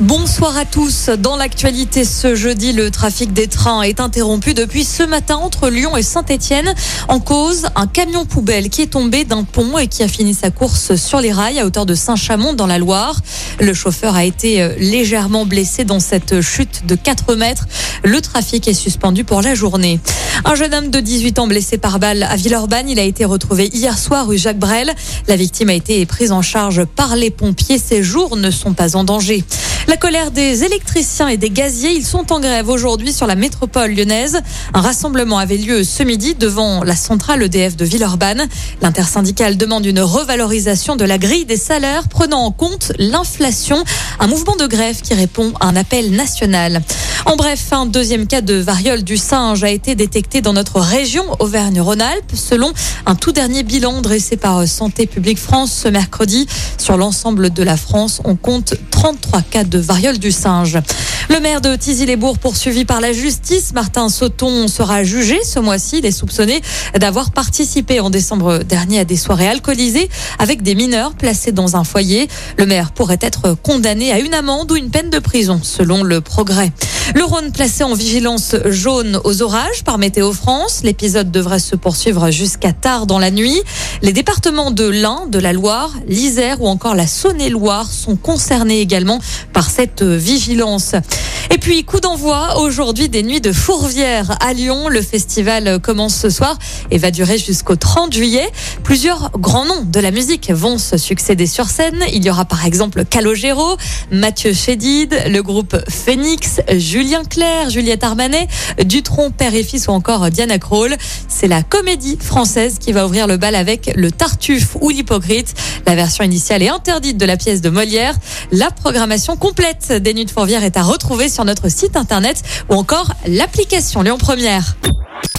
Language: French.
Bonsoir à tous. Dans l'actualité ce jeudi, le trafic des trains est interrompu depuis ce matin entre Lyon et Saint-Etienne. En cause, un camion poubelle qui est tombé d'un pont et qui a fini sa course sur les rails à hauteur de Saint-Chamond dans la Loire. Le chauffeur a été euh, légèrement blessé dans cette chute de 4 mètres. Le trafic est suspendu pour la journée. Un jeune homme de 18 ans blessé par balle à Villeurbanne, il a été retrouvé hier soir rue Jacques Brel. La victime a été prise en charge par les pompiers. Ses jours ne sont pas en danger. La colère des électriciens et des gaziers, ils sont en grève aujourd'hui sur la métropole lyonnaise. Un rassemblement avait lieu ce midi devant la centrale EDF de Villeurbanne. L'intersyndicale demande une revalorisation de la grille des salaires prenant en compte l'inflation. Un mouvement de grève qui répond à un appel national. En bref, un deuxième cas de variole du singe a été détecté dans notre région Auvergne-Rhône-Alpes, selon un tout dernier bilan dressé par Santé publique France ce mercredi. Sur l'ensemble de la France, on compte 33 cas de variole du singe. Le maire de Tizy-les-Bourgs poursuivi par la justice, Martin Sauton, sera jugé ce mois-ci. Il est soupçonné d'avoir participé en décembre dernier à des soirées alcoolisées avec des mineurs placés dans un foyer. Le maire pourrait être condamné à une amende ou une peine de prison, selon le progrès. Le Rhône placé en vigilance jaune aux orages par Météo France. L'épisode devrait se poursuivre jusqu'à tard dans la nuit. Les départements de l'Ain, de la Loire, l'Isère ou encore la Saône-et-Loire sont concernés également par cette vigilance. Et puis, coup d'envoi aujourd'hui des nuits de Fourvière à Lyon. Le festival commence ce soir et va durer jusqu'au 30 juillet. Plusieurs grands noms de la musique vont se succéder sur scène. Il y aura par exemple Calogero, Mathieu Chédid, le groupe Phoenix, Julien Clerc, Juliette Armanet, Dutron, père et fils ou encore Diana Krall. C'est la comédie française qui va ouvrir le bal avec le Tartuffe ou l'Hypocrite. La version initiale est interdite de la pièce de Molière. La programmation complète des Nuits de Fourvière est à retrouver sur notre site internet ou encore l'application Lyon Première.